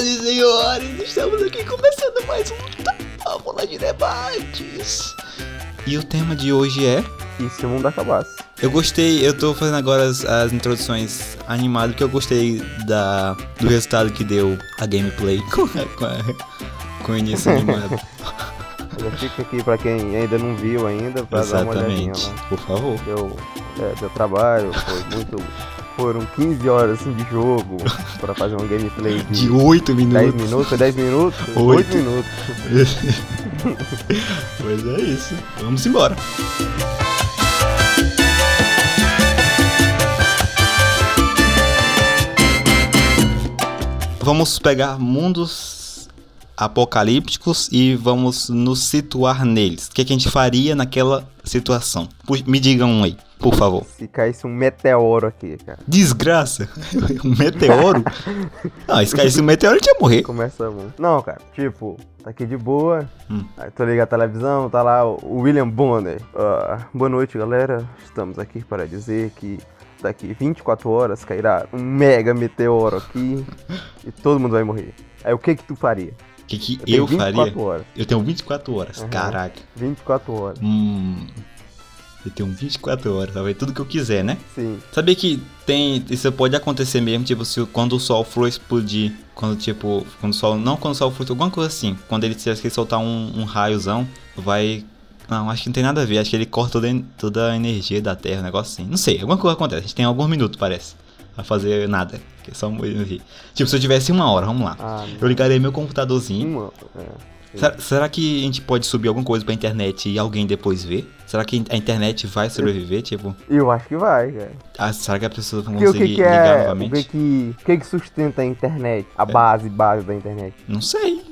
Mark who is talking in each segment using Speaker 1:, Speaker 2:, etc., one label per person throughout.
Speaker 1: Senhoras e senhores, estamos aqui começando mais um Tábula de Debates. E o tema de hoje é.
Speaker 2: E se o mundo acabasse?
Speaker 1: Eu gostei, eu tô fazendo agora as, as introduções animadas porque eu gostei da, do resultado que deu a gameplay com, a, com, o início animado.
Speaker 2: Já fica aqui pra quem ainda não viu ainda, pra dar uma olhadinha
Speaker 1: Exatamente,
Speaker 2: lá.
Speaker 1: por favor.
Speaker 2: Deu, é, deu trabalho, foi muito. Foram 15 horas assim, de jogo pra fazer uma gameplay de,
Speaker 1: De 8
Speaker 2: 10
Speaker 1: minutos.
Speaker 2: minutos, foi 10 minutos?
Speaker 1: Oito.
Speaker 2: 8 minutos.
Speaker 1: pois é isso. Vamos embora. Vamos pegar mundos apocalípticos e vamos nos situar neles. O que, que a gente faria naquela situação? Me digam um aí, por favor.
Speaker 2: Se caísse um meteoro aqui, cara.
Speaker 1: Desgraça! Um meteoro? Ah, se caísse um meteoro, a gente ia morrer.
Speaker 2: Começa muito. Não, cara, tipo, tá aqui de boa.
Speaker 1: Hum.
Speaker 2: Aí tô ligado a televisão, tá lá o William Bonner. Ah, boa noite, galera. Estamos aqui para dizer que daqui 24 horas cairá um mega meteoro aqui e todo mundo vai morrer. Aí o que que tu faria?
Speaker 1: O que, que
Speaker 2: tenho
Speaker 1: eu faria?
Speaker 2: horas.
Speaker 1: Eu tenho 24 horas.
Speaker 2: Uhum.
Speaker 1: Caraca.
Speaker 2: 24 horas.
Speaker 1: Hum. Eu tenho 24 horas, vai tudo que eu quiser, né?
Speaker 2: Sim.
Speaker 1: Sabia que tem. Isso pode acontecer mesmo, tipo, se, quando o sol for explodir. Quando, tipo, quando o sol. Não quando o sol for. Alguma coisa assim. Quando ele se ele soltar um, um raiozão, vai. Não, acho que não tem nada a ver. Acho que ele corta toda, toda a energia da Terra, um negócio assim. Não sei, alguma coisa acontece. A gente tem alguns minutos, parece. Pra fazer nada. Que é só morrer. Tipo, se eu tivesse uma hora, vamos lá.
Speaker 2: Ah,
Speaker 1: Eu ligaria meu computadorzinho.
Speaker 2: uma. É.
Speaker 1: Será, será que a gente pode subir alguma coisa pra internet e alguém depois ver? Será que a internet vai sobreviver? Tipo,
Speaker 2: Eu acho que vai, cara.
Speaker 1: ah, será que as pessoas vão
Speaker 2: o
Speaker 1: conseguir
Speaker 2: que, que
Speaker 1: ligar
Speaker 2: é. O
Speaker 1: novamente?
Speaker 2: que que, o que que sustenta a internet? A
Speaker 1: É.
Speaker 2: base, base da internet.
Speaker 1: Não sei.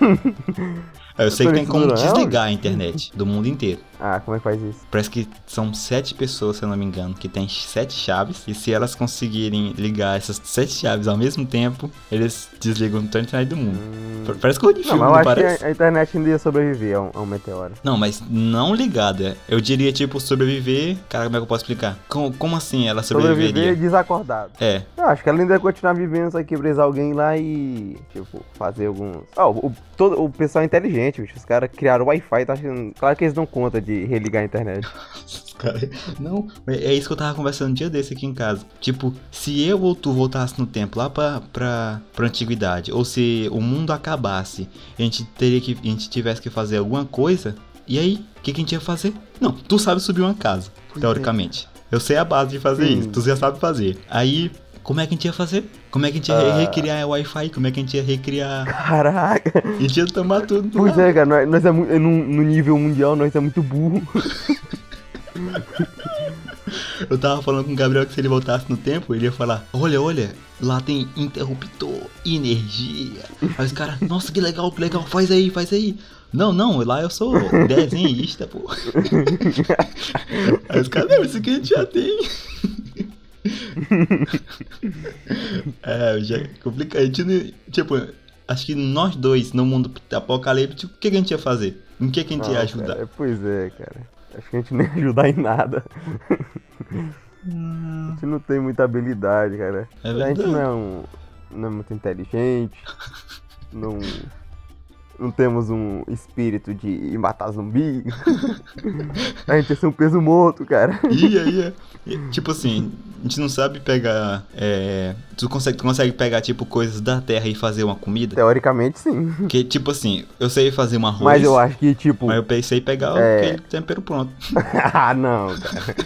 Speaker 1: eu sei que tem como desligar a internet do mundo inteiro.
Speaker 2: Ah, como é que faz isso?
Speaker 1: Parece que são sete pessoas, se eu não me engano, que tem sete chaves. E se elas conseguirem ligar essas sete chaves ao mesmo tempo, eles desligam toda a internet do mundo.
Speaker 2: Hum.
Speaker 1: Parece coisa de
Speaker 2: Não,
Speaker 1: filme,
Speaker 2: mas
Speaker 1: não,
Speaker 2: eu acho
Speaker 1: parece?
Speaker 2: que a, a internet ainda ia sobreviver a um, a um meteoro.
Speaker 1: Não, mas não ligada. Eu diria, tipo, sobreviver. Cara, como é que eu posso explicar? Com- como assim ela sobreviveria?
Speaker 2: Sobreviver desacordado.
Speaker 1: É,
Speaker 2: Eu acho que ela ainda ia continuar vivendo, só que brisar alguém lá e, tipo, fazer alguns... Ah, o, o- todo, o pessoal é inteligente, bicho. Os caras criaram Wi-Fi, tá achando... Claro que eles dão conta de religar a internet.
Speaker 1: Cara, não, é isso que eu tava conversando um dia desse aqui em casa. Tipo, se eu ou tu voltasse no tempo lá pra, pra, pra antiguidade, ou se o mundo acabasse, a gente teria que. A gente tivesse que fazer alguma coisa, e aí, o que, que a gente ia fazer? Não, tu sabe subir uma casa,
Speaker 2: Pois
Speaker 1: teoricamente. Eu sei a base de fazer
Speaker 2: Sim.
Speaker 1: isso, tu já sabe fazer. Aí, como é que a gente ia fazer? Como é que a gente ia
Speaker 2: Ah.
Speaker 1: recriar o Wi-Fi? Como é que a gente ia recriar.
Speaker 2: Caraca!
Speaker 1: A gente ia tomar tudo. do
Speaker 2: Pois é, cara, nós, nós é no, no nível mundial, nós é muito burro.
Speaker 1: Eu tava falando com o Gabriel que se ele voltasse no tempo, ele ia falar: Olha, olha, lá tem interruptor, energia. Aí os caras, nossa, que legal, que legal, faz aí, faz aí. Não, não, lá eu sou desenhista, pô. Aí os caras, não, isso aqui a gente já tem. É, já é complicado. A gente não- Tipo, acho que nós dois no mundo apocalíptico, o que, que a gente ia fazer? Em que, que a gente ia
Speaker 2: Não,
Speaker 1: ajudar?
Speaker 2: cara, pois é, cara. Acho que a gente nem ia ajudar em nada.
Speaker 1: Hum,
Speaker 2: A gente não tem muita habilidade, cara.
Speaker 1: É
Speaker 2: a gente não é, um, não é muito inteligente. não, não temos um espírito de matar zumbi. a gente ia ser um peso morto, cara.
Speaker 1: Ia, ia. Tipo assim, a gente não sabe pegar. É, tu, consegue, tu consegue pegar, tipo, coisas da terra e fazer uma comida?
Speaker 2: Teoricamente, sim.
Speaker 1: Que, tipo assim, eu sei fazer um arroz.
Speaker 2: Mas eu acho que, tipo.
Speaker 1: Mas eu pensei em pegar
Speaker 2: É.
Speaker 1: aquele tempero pronto.
Speaker 2: ah, não, cara.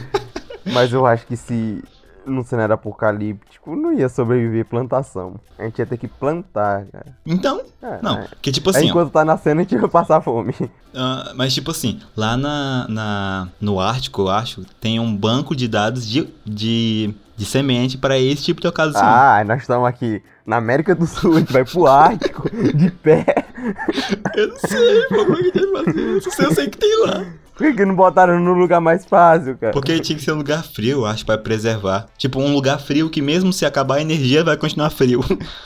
Speaker 2: Mas eu acho que se num cenário apocalíptico não ia sobreviver plantação. A gente ia ter que plantar, cara.
Speaker 1: Então,
Speaker 2: É,
Speaker 1: não.
Speaker 2: é.
Speaker 1: Que tipo
Speaker 2: Aí
Speaker 1: assim, ó,
Speaker 2: enquanto tá nascendo, a gente vai passar fome.
Speaker 1: ah, mas tipo assim, lá na, na, no Ártico, eu acho, tem um banco de dados de, de, de semente para esse tipo de ocasião.
Speaker 2: Ah, nós estamos aqui na América do Sul, a gente vai pro Ártico, de pé.
Speaker 1: Eu não sei, pô, como é que a gente vai fazer isso? Eu sei que tem lá.
Speaker 2: Por que, não botaram no lugar mais fácil, cara?
Speaker 1: Porque tinha que ser um lugar frio, acho, pra preservar. Tipo, um lugar frio que mesmo se acabar a energia vai continuar frio.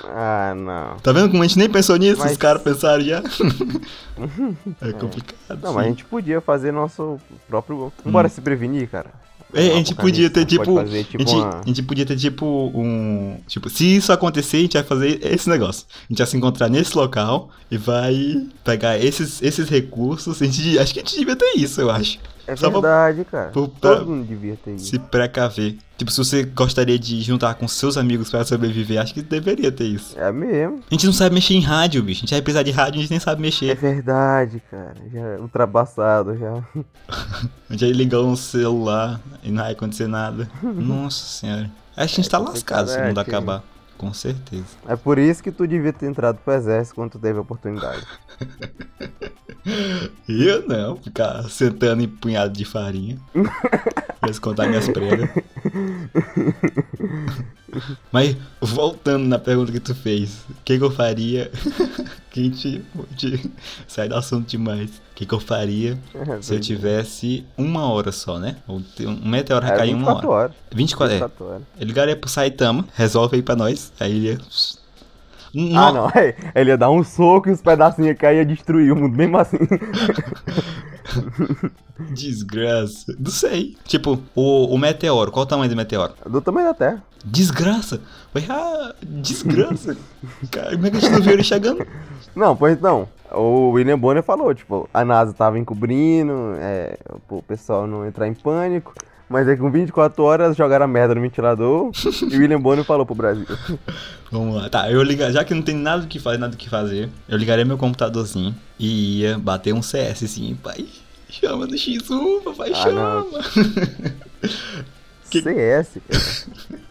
Speaker 2: Ah, não.
Speaker 1: Tá vendo como a gente nem pensou nisso?
Speaker 2: Mas-
Speaker 1: Os caras pensaram já. é complicado.
Speaker 2: Não,
Speaker 1: sim.
Speaker 2: mas a gente podia fazer nosso próprio. Bora se prevenir, cara.
Speaker 1: É, a gente podia ter tipo.
Speaker 2: fazer,
Speaker 1: a,
Speaker 2: tipo
Speaker 1: gente,
Speaker 2: uma-
Speaker 1: a gente podia ter tipo um. Tipo, se isso acontecer, a gente vai fazer esse negócio. A gente vai se encontrar nesse local e vai pegar esses, esses recursos. A gente, acho que a gente devia ter isso, eu acho.
Speaker 2: É
Speaker 1: Só pra-
Speaker 2: verdade, cara.
Speaker 1: pra- pra-
Speaker 2: Todo mundo devia ter isso.
Speaker 1: Se precaver. Tipo, se você gostaria de juntar com seus amigos para sobreviver, acho que deveria ter isso.
Speaker 2: É mesmo.
Speaker 1: A gente não sabe mexer em rádio, bicho. A gente vai precisar de rádio, a gente nem sabe
Speaker 2: É
Speaker 1: mexer.
Speaker 2: verdade, cara. Já é ultrapassado já.
Speaker 1: A gente vai ligar um celular e não vai acontecer nada. Nossa senhora. Acho que a gente tá lascado se o mundo
Speaker 2: é,
Speaker 1: acabar. Com certeza.
Speaker 2: É por isso que tu devia ter entrado pro exército quando tu teve a oportunidade.
Speaker 1: Eu não, ficar sentando em punhado de farinha. pra escontar minhas pregas. Mas, voltando na pergunta que tu fez, o que, que eu faria? que a gente, a gente sai do assunto demais. O que, que eu faria se eu tivesse uma hora só, né? Um meteoro
Speaker 2: Era
Speaker 1: cair em uma
Speaker 2: 24
Speaker 1: hora.
Speaker 2: horas.
Speaker 1: 24 é.
Speaker 2: 24 horas.
Speaker 1: Eu ligaria pro Saitama, resolve aí pra nós. Aí ele ia.
Speaker 2: Ah, não. é, Ele ia dar um soco e os pedacinhos ia cair e ia destruir o mundo, mesmo assim.
Speaker 1: Desgraça. Não sei. Tipo, o, o meteoro, qual o tamanho do meteoro?
Speaker 2: Do tamanho da Terra.
Speaker 1: Desgraça. Vai, ah, desgraça. Cara, como é que a gente não viu ele chegando?
Speaker 2: Não, pois não. O William Bonner falou, tipo, a NASA tava encobrindo, é, o pessoal não entrar em pânico. Mas aí com 24 horas jogaram a merda no ventilador e o William Bonner falou pro Brasil.
Speaker 1: Vamos lá. Tá, eu ligar, já que não tem nada que fazer, nada que fazer, eu ligaria meu computadorzinho e ia bater um CS assim, pai. Chama no X1, papai,
Speaker 2: Ah,
Speaker 1: chama. Que-
Speaker 2: CS, cara.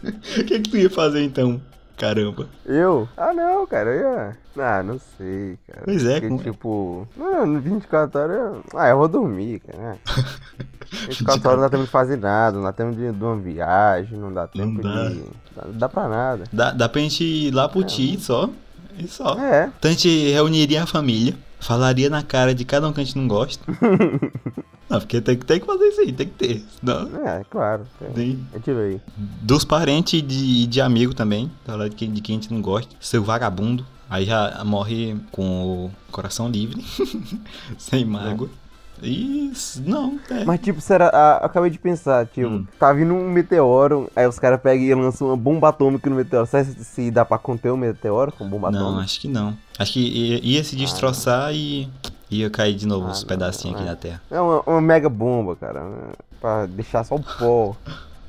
Speaker 1: O que, que tu ia fazer então? Caramba.
Speaker 2: Eu? Ah, não, cara, eu. Ah, não sei, cara.
Speaker 1: Pois é,
Speaker 2: Porque,
Speaker 1: como-
Speaker 2: tipo... Não, no 24 horas... eu- Ah, eu vou dormir, cara. 24 horas não dá tempo de fazer nada, não dá tempo de, de uma viagem, não dá tempo
Speaker 1: dá.
Speaker 2: de... Não dá pra nada.
Speaker 1: Dá, dá pra gente ir lá pro Ti só. E só.
Speaker 2: É,
Speaker 1: Então a gente reuniria a família, falaria na cara de cada um que a gente não gosta. não, porque tem, que- tem que fazer isso aí, tem que ter. Não,
Speaker 2: é, claro. tem.
Speaker 1: tem-
Speaker 2: A gente veio.
Speaker 1: dos parentes e de, de amigo também, falar de quem, de quem a gente não gosta. Seu vagabundo. Aí já morre com o coração livre, sem mágoa. Isso, não, é.
Speaker 2: Mas, tipo, será. ah, eu acabei de pensar, tipo,
Speaker 1: Hum.
Speaker 2: tá vindo um meteoro, aí os caras pegam e lançam uma bomba atômica no meteoro. Será se, se dá pra conter o meteoro com bomba
Speaker 1: Não,
Speaker 2: atômica?
Speaker 1: acho que não. Acho que ia, ia se destroçar e ia cair de novo
Speaker 2: Ah,
Speaker 1: os
Speaker 2: não,
Speaker 1: pedacinhos aqui
Speaker 2: é.
Speaker 1: na Terra.
Speaker 2: É uma, uma mega bomba, cara. né, Pra deixar só o pó.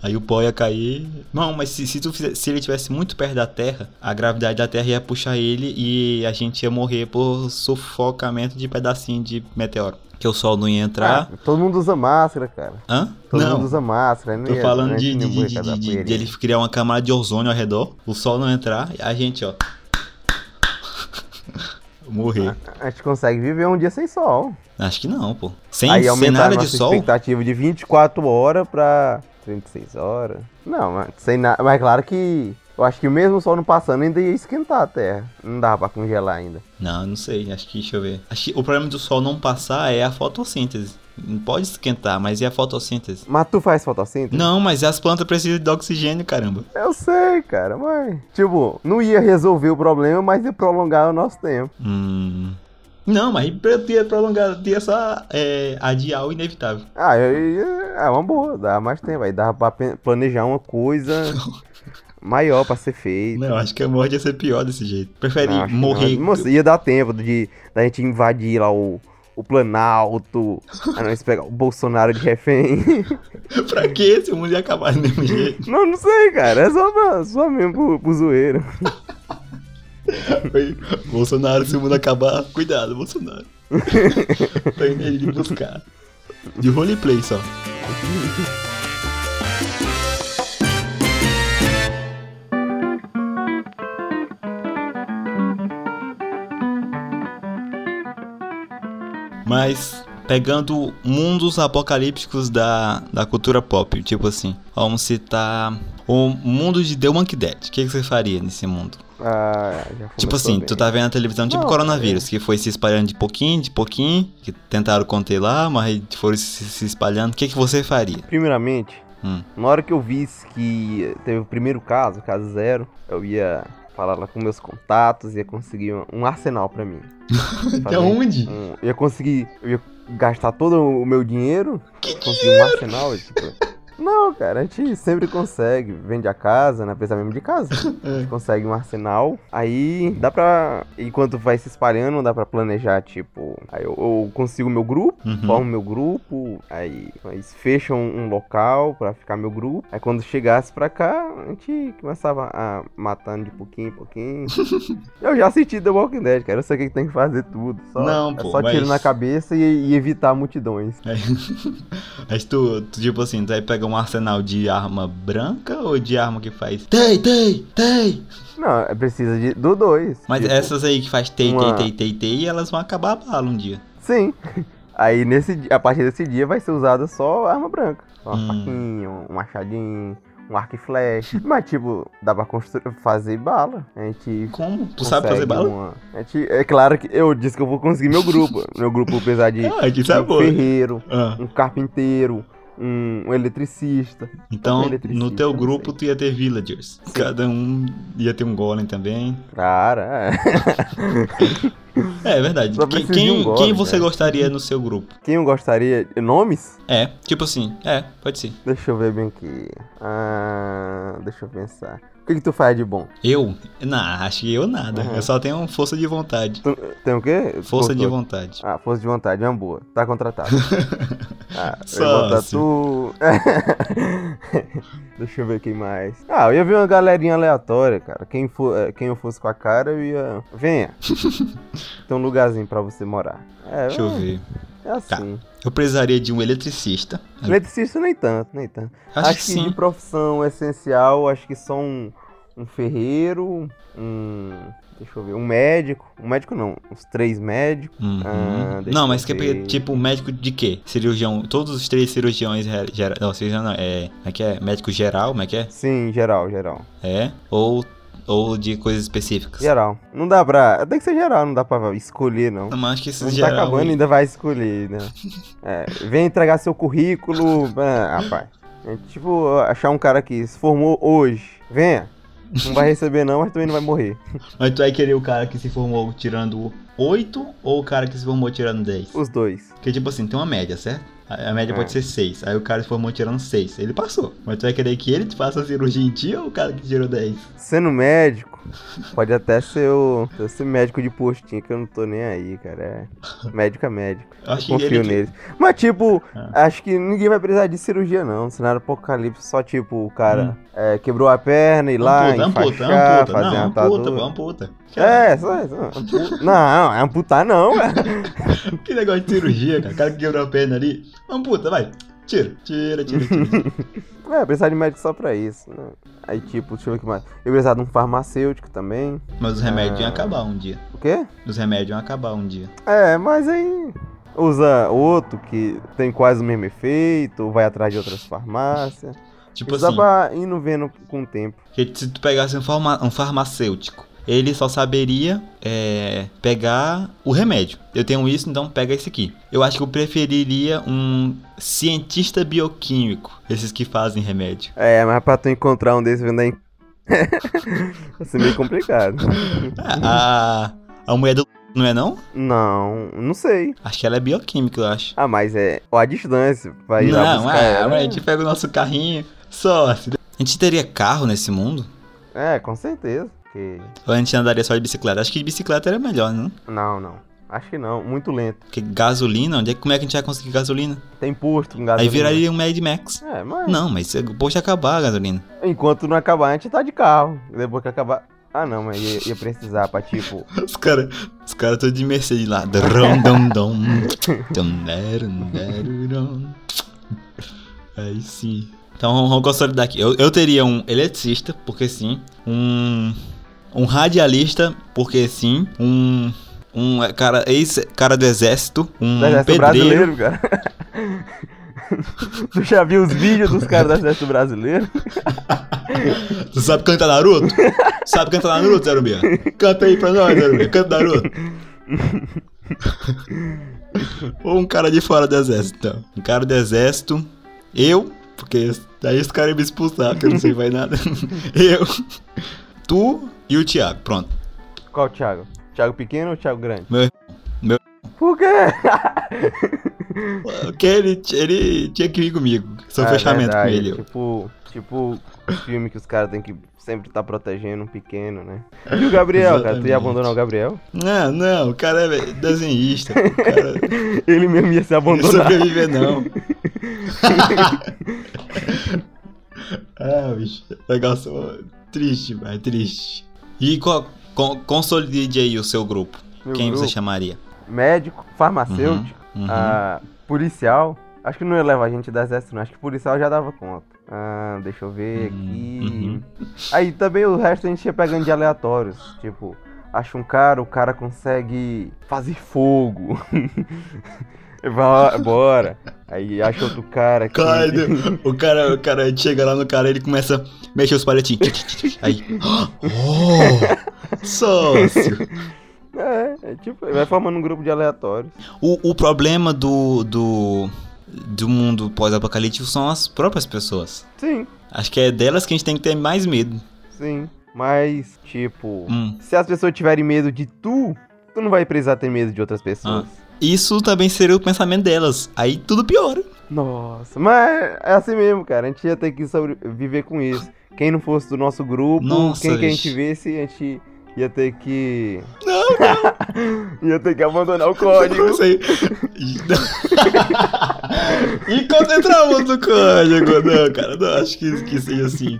Speaker 1: Aí o pó ia cair. Não, mas se, se, tu se ele estivesse muito perto da Terra, a gravidade da Terra ia puxar ele e a gente ia morrer por sufocamento de pedacinho de meteoro. Que o Sol não ia entrar.
Speaker 2: Ah, todo mundo usa máscara, cara.
Speaker 1: Hã?
Speaker 2: Todo
Speaker 1: não.
Speaker 2: mundo usa máscara. não
Speaker 1: Tô falando
Speaker 2: não
Speaker 1: de, de, de, de, de, ele criar uma camada de ozônio ao redor, o sol não entrar, e a gente, ó. Morrer.
Speaker 2: A gente consegue viver um dia sem sol.
Speaker 1: Acho que não, pô. Sem
Speaker 2: aí aumentar a
Speaker 1: cenário de sol?
Speaker 2: expectativa de 24 horas pra 36 horas. Não, mas, sem na... mas claro que eu acho que mesmo o sol não passando ainda ia esquentar a terra. Não dava pra congelar ainda.
Speaker 1: Não, não sei. Acho que, deixa eu ver. Acho que o problema do sol não passar é a fotossíntese. Não pode esquentar, mas e a fotossíntese?
Speaker 2: Mas tu faz fotossíntese?
Speaker 1: Não, mas as plantas precisam de oxigênio, caramba.
Speaker 2: Eu sei, cara, mas. Tipo, não ia resolver o problema, mas ia prolongar o nosso tempo.
Speaker 1: Hum. Não, mas pra ter prolongado, ia só é, adiar o inevitável.
Speaker 2: Ah, é uma boa, dá mais tempo. Aí dava pra planejar uma coisa maior pra ser feita.
Speaker 1: Não, acho que a morte ia ser pior desse jeito.
Speaker 2: Que
Speaker 1: morrer.
Speaker 2: não. Moça, ia dar tempo de da gente invadir lá o, o Planalto. Aí nós pegar o Bolsonaro de refém.
Speaker 1: pra quê? Se o mundo ia acabar do mesmo jeito.
Speaker 2: não, não sei, cara. É só, pra, só mesmo pro, pro zoeiro.
Speaker 1: Bolsonaro, se o mundo acabar, cuidado, Bolsonaro. Tô indo ele buscar. De roleplay só. Mas pegando mundos apocalípticos da, da cultura pop, tipo assim, vamos citar o mundo de The Monkey Dead. O que, que você faria nesse mundo?
Speaker 2: Ah, já
Speaker 1: Tipo assim,
Speaker 2: bem.
Speaker 1: tu tá vendo a televisão tipo
Speaker 2: Não,
Speaker 1: coronavírus, que foi se espalhando de pouquinho, de pouquinho, que tentaram conter lá, mas foram se, se espalhando. O que, que você faria?
Speaker 2: Primeiramente,
Speaker 1: Hum.
Speaker 2: na hora que eu vi que teve o primeiro caso, caso zero, eu ia falar lá com meus contatos, ia conseguir um, arsenal pra mim. Fazer
Speaker 1: onde?
Speaker 2: um- eu ia conseguir, eu ia gastar todo o meu dinheiro, conseguir um arsenal, tipo, Não, cara, a gente sempre consegue. Vende a casa, né? Precisa mesmo de casa. A gente consegue um arsenal. Aí dá pra. Enquanto vai se espalhando, dá pra planejar, tipo. Aí eu, eu consigo meu grupo,
Speaker 1: Uhum.
Speaker 2: formo meu grupo. Aí eles fecham um local pra ficar meu grupo. Aí quando chegasse pra cá, a gente começava a matando de pouquinho em pouquinho. eu já assisti The Walking Dead, cara. Eu sei o que tem que fazer tudo. Só,
Speaker 1: Não,
Speaker 2: é
Speaker 1: pô,
Speaker 2: só tiro
Speaker 1: mas-
Speaker 2: na cabeça e, e evitar multidões.
Speaker 1: Aí, Mas tu, tu, tipo assim, tu vai pegar um arsenal de arma branca ou de arma que faz tei, tei, tei?
Speaker 2: Não, é precisa de, do dois.
Speaker 1: Mas
Speaker 2: Tipo,
Speaker 1: essas aí que faz tei,
Speaker 2: uma-
Speaker 1: tei, tei, tei, tei, elas vão acabar a bala um dia.
Speaker 2: Sim. Aí nesse, a partir desse dia vai ser usada só arma branca. Uma
Speaker 1: Hum.
Speaker 2: faquinha, um machadinho, um arco e flecha. Mas tipo, dá pra construir, fazer bala. A gente.
Speaker 1: Como? Tu sabe fazer bala?
Speaker 2: uma- A gente, é claro que eu disse que eu vou conseguir meu grupo. meu grupo, apesar de
Speaker 1: Ah, que
Speaker 2: um
Speaker 1: sabor.
Speaker 2: ferreiro,
Speaker 1: Ah,
Speaker 2: um carpinteiro, um, um eletricista.
Speaker 1: então,
Speaker 2: eletricista,
Speaker 1: no teu grupo tu ia ter villagers. Cada um ia ter um golem também.
Speaker 2: Cara, é.
Speaker 1: É, verdade. Quem,
Speaker 2: de um
Speaker 1: quem,
Speaker 2: golem,
Speaker 1: quem você
Speaker 2: cara.
Speaker 1: gostaria no seu grupo?
Speaker 2: quem eu gostaria. Nomes?
Speaker 1: É, tipo assim, é, pode ser.
Speaker 2: Deixa eu ver bem aqui. Ah, deixa eu pensar. O que, que tu faz de bom?
Speaker 1: Eu? Não, acho que eu nada.
Speaker 2: Uhum.
Speaker 1: Eu só tenho força de vontade.
Speaker 2: Tu- tem o quê?
Speaker 1: Força de
Speaker 2: Cortou.
Speaker 1: vontade.
Speaker 2: Ah, força de vontade, é uma boa. Tá contratado. Ah,
Speaker 1: Só assim.
Speaker 2: tu. Deixa eu ver quem mais. Ah, eu ia ver uma galerinha aleatória, cara. Quem, for, eh, quem eu fosse com a cara, eu ia. Venha. Tem um lugarzinho pra você morar. É,
Speaker 1: Deixa eu ver.
Speaker 2: É assim.
Speaker 1: Eu precisaria de um eletricista.
Speaker 2: Eletricista nem tanto, nem tanto.
Speaker 1: Acho,
Speaker 2: Acho,
Speaker 1: que
Speaker 2: que
Speaker 1: sim.
Speaker 2: de profissão essencial, acho que só um, um ferreiro, um. Deixa eu ver, um médico. Um médico não, uns três médicos.
Speaker 1: Uhum.
Speaker 2: Ah,
Speaker 1: não, mas que
Speaker 2: ver.
Speaker 1: tipo médico de quê? Cirurgião. Todos os três cirurgiões ge- gera, não, cirurgião não, é, como é que é? Médico geral, como é que é?
Speaker 2: Sim, geral, geral.
Speaker 1: É? Ou ou de coisas específicas?
Speaker 2: Geral. Não dá pra. Tem que ser geral, não dá pra escolher, não.
Speaker 1: Mas acho que esses
Speaker 2: Não tá
Speaker 1: geral.
Speaker 2: acabando, ainda vai escolher, né? É, vem entregar seu currículo. Ah, rapaz. É tipo, achar um cara que se formou hoje. Venha. Não vai receber, não, mas também não vai morrer.
Speaker 1: Mas tu vai querer o cara que se formou tirando 8 ou o cara que se formou tirando 10?
Speaker 2: Os dois.
Speaker 1: Porque, tipo assim, tem uma média, certo? A média
Speaker 2: É.
Speaker 1: pode ser 6. Aí o cara se formou tirando 6. Ele passou. Mas tu vai querer que ele te faça a cirurgia em ti ou o cara que tirou 10?
Speaker 2: Sendo médico, pode até ser o. Ser médico de postinho, que eu não tô nem aí, cara. É. Médico é médico.
Speaker 1: Eu acho que
Speaker 2: Confio
Speaker 1: que-
Speaker 2: neles. Mas, tipo,
Speaker 1: Ah.
Speaker 2: acho que ninguém vai precisar de cirurgia, não. Cenário apocalipse, só, tipo, o cara
Speaker 1: Hum.
Speaker 2: é, quebrou a perna e lá,
Speaker 1: Amputa, amputa,
Speaker 2: enfaixar,
Speaker 1: amputa.
Speaker 2: fazer
Speaker 1: Não, amputa,
Speaker 2: atadura.
Speaker 1: amputa.
Speaker 2: É, só, Não, é amputar não, velho.
Speaker 1: Que negócio de cirurgia, cara. O cara que quebrou a perna ali. Amputa, vai. Tira, tira, tira, tira.
Speaker 2: É, precisar de médico só pra isso, né? Aí, tipo, deixa eu ver o que mais. Eu precisar de um farmacêutico também.
Speaker 1: Mas os remédios iam
Speaker 2: Ah.
Speaker 1: acabar um dia.
Speaker 2: O quê?
Speaker 1: Os remédios iam acabar um dia.
Speaker 2: É, mas aí usa outro que tem quase o mesmo efeito, vai atrás de outras farmácias.
Speaker 1: Tipo
Speaker 2: dá
Speaker 1: assim,
Speaker 2: no vendo com o tempo.
Speaker 1: que se tu pegasse um, farma- um farmacêutico, ele só saberia é, pegar o remédio. Eu tenho isso, então pega esse aqui. Eu acho que eu preferiria um cientista bioquímico, esses que fazem remédio.
Speaker 2: É, mas pra tu encontrar um desses vendo aí. vai ser meio complicado.
Speaker 1: A, a mulher do não é não?
Speaker 2: Não, não sei.
Speaker 1: Acho que ela é bioquímica, eu acho.
Speaker 2: Ah, mas é. Ou a distância. Lá
Speaker 1: Não,
Speaker 2: buscar
Speaker 1: é,
Speaker 2: ela.
Speaker 1: a gente pega o nosso carrinho, só. A gente teria carro nesse mundo?
Speaker 2: É, com certeza. Porque...
Speaker 1: Ou a gente andaria só de bicicleta? Acho que de bicicleta era melhor, não?
Speaker 2: Não, não. Acho que não. Muito lento.
Speaker 1: Porque gasolina, onde é, como é que a gente vai conseguir gasolina?
Speaker 2: Tem posto com gasolina.
Speaker 1: Aí viraria um Mad Max.
Speaker 2: É, mas.
Speaker 1: Não, mas poxa acabar a gasolina.
Speaker 2: Enquanto não acabar, a gente tá de carro. Depois que acabar. Ah, não, mas ia, ia precisar pra tipo.
Speaker 1: Os caras os cara todos de Mercedes lá. Aí sim. Então vamos consolidar aqui. Eu, eu teria um eletricista, porque sim. Um. Um radialista, porque sim. Um. Um cara, ex-cara do exército. Um
Speaker 2: do exército
Speaker 1: pedreiro.
Speaker 2: brasileiro, cara. tu já viu os vídeos dos caras do exército brasileiro?
Speaker 1: Tu sabe cantar Naruto? sabe cantar Naruto, Zero Mia? Canta aí pra nós, Zero Mia. Canta Naruto. Ou um cara de fora do exército, então. Um cara do exército. Eu, porque daí os caras iam me expulsar, porque eu não sei mais nada. eu, tu e o Thiago. Pronto.
Speaker 2: Qual o Thiago? Thiago pequeno ou Thiago grande?
Speaker 1: Meu- meu-
Speaker 2: Por quê?
Speaker 1: Porque ele, ele tinha que vir comigo. Seu
Speaker 2: Ah,
Speaker 1: fechamento
Speaker 2: verdade,
Speaker 1: com ele. eu.
Speaker 2: Tipo, tipo filme que os caras têm que sempre estar protegendo um pequeno, né? E o Gabriel, cara? Tu ia abandonar o Gabriel?
Speaker 1: Não, não, o cara é desenhista. Cara
Speaker 2: Ele mesmo ia se
Speaker 1: não
Speaker 2: abandonar.
Speaker 1: sobreviver, não. ah, bicho. Só triste, vai, triste. E qual, con- consolide aí o seu grupo.
Speaker 2: Meu
Speaker 1: Quem
Speaker 2: grupo,
Speaker 1: você chamaria?
Speaker 2: Médico, farmacêutico,
Speaker 1: Uhum, uhum.
Speaker 2: ah, policial. Acho que não ia levar gente do exército, não. Acho que policial já dava conta. Ah, deixa eu ver aqui.
Speaker 1: Uhum.
Speaker 2: Aí também o resto a gente ia pegando de aleatórios. Tipo, acha um cara, o cara consegue fazer fogo. Vai, Bora. Aí acha outro cara que.
Speaker 1: Cara, o cara, o cara chega lá no cara ele começa a mexer os palitinhos. Aí. Oh! Sócio!
Speaker 2: É, é tipo, vai formando um grupo de aleatórios.
Speaker 1: O, o problema do, do, do mundo pós-apocalíptico são as próprias pessoas.
Speaker 2: Sim,
Speaker 1: Acho que é delas que a gente tem que ter mais medo.
Speaker 2: sim. Mas, tipo,
Speaker 1: Hum.
Speaker 2: se as pessoas tiverem medo de tu, tu não vai precisar ter medo de outras pessoas.
Speaker 1: Isso também seria o pensamento delas. Aí tudo piora.
Speaker 2: Nossa, mas é assim mesmo, cara. A gente ia ter que sobreviver com isso. Quem não fosse do nosso grupo,
Speaker 1: Nossa,
Speaker 2: quem que a gente visse, a gente ia ter que.
Speaker 1: Não,
Speaker 2: ia ter que abandonar o código.
Speaker 1: não sei. e concentramos no código. Não, cara, não acho que, que seja assim.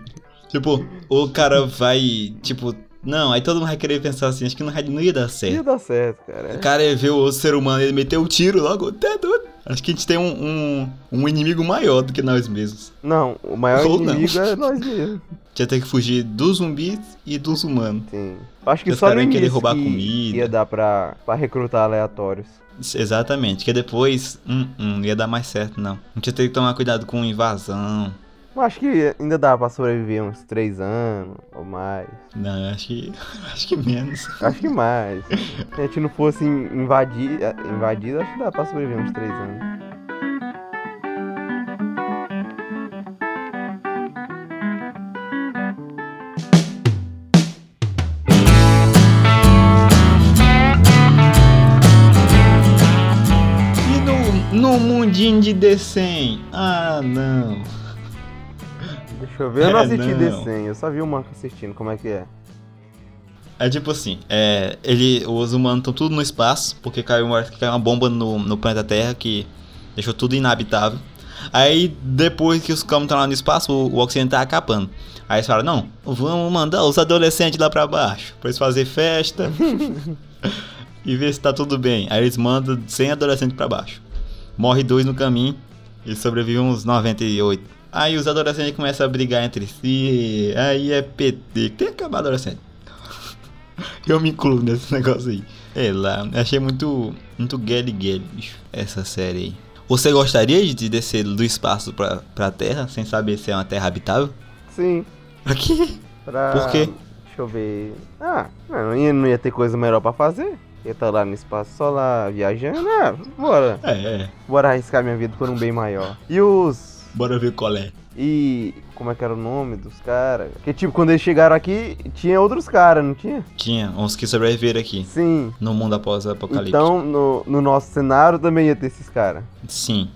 Speaker 1: Tipo, o cara vai, tipo, não, aí todo mundo vai querer pensar assim, acho que não, não ia dar certo.
Speaker 2: Ia dar certo, cara.
Speaker 1: O cara ia ver o ser humano, ele meteu o tiro logo, tá doido. Acho que a gente tem um, um, um inimigo maior do que nós mesmos.
Speaker 2: Não, o maior
Speaker 1: Ou não.
Speaker 2: inimigo é nós mesmos.
Speaker 1: Tinha ter que fugir dos zumbis e dos humanos.
Speaker 2: Sim. Acho que
Speaker 1: Os
Speaker 2: só no
Speaker 1: querer roubar
Speaker 2: que
Speaker 1: comida.
Speaker 2: ia dar pra, pra recrutar aleatórios.
Speaker 1: Exatamente, que depois, hum, hum, não ia dar mais certo, não. A gente ia ter que tomar cuidado com invasão.
Speaker 2: Mas acho que ainda dá pra sobreviver uns três anos ou mais.
Speaker 1: Não, acho que, acho que menos.
Speaker 2: Acho que mais. Se a gente não fosse invadir, invadido, acho que dá pra sobreviver uns três anos.
Speaker 1: E no, mundinho de D100? Ah, não.
Speaker 2: Deixa eu ver, eu não
Speaker 1: É,
Speaker 2: assisti
Speaker 1: não.
Speaker 2: desenho, eu só vi o Marco assistindo, como é que é?
Speaker 1: É tipo assim, é, ele, os humanos estão tudo no espaço, porque caiu uma, caiu uma bomba no, no planeta Terra que deixou tudo inabitável. Aí, depois que os campos estão lá no espaço, o, o oxigênio tá acabando. Aí eles falam, não, vamos mandar os adolescentes lá pra baixo, pra eles fazer festa e ver se tá tudo bem. Aí eles mandam 100 adolescentes pra baixo. Morre dois no caminho e sobrevivem uns 98. Aí os adolescentes começam a brigar entre si, aí é PT, tem que acabar adolescente. Eu me incluo nesse negócio aí. Sei lá, achei muito, muito gale gale, bicho, essa série aí. Você gostaria de descer do espaço pra, pra Terra, sem saber se é uma Terra habitável?
Speaker 2: Sim,
Speaker 1: Pra quê?
Speaker 2: pra...
Speaker 1: Por quê?
Speaker 2: Deixa eu ver... Ah, não ia, não ia ter coisa melhor pra fazer. Ia estar lá no espaço só lá viajando. Ah, bora.
Speaker 1: É, é.
Speaker 2: Bora arriscar minha vida por um bem maior. E os...
Speaker 1: Bora ver qual é.
Speaker 2: E... Como é que era o nome dos caras? Porque, tipo, quando eles chegaram aqui, tinha outros caras, não tinha?
Speaker 1: Tinha uns que sobreviveram aqui,
Speaker 2: Sim.
Speaker 1: no mundo após o apocalipse.
Speaker 2: Então, no, no nosso cenário também ia ter esses caras.
Speaker 1: Sim.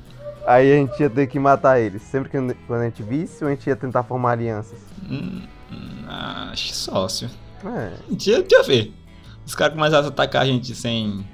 Speaker 2: Aí a gente ia ter que matar eles. Sempre que quando a gente visse, a gente ia tentar formar alianças.
Speaker 1: Hum, hum, acho que sócio.
Speaker 2: É.
Speaker 1: Deixa, deixa eu ver. Os caras começaram a atacar a gente sem.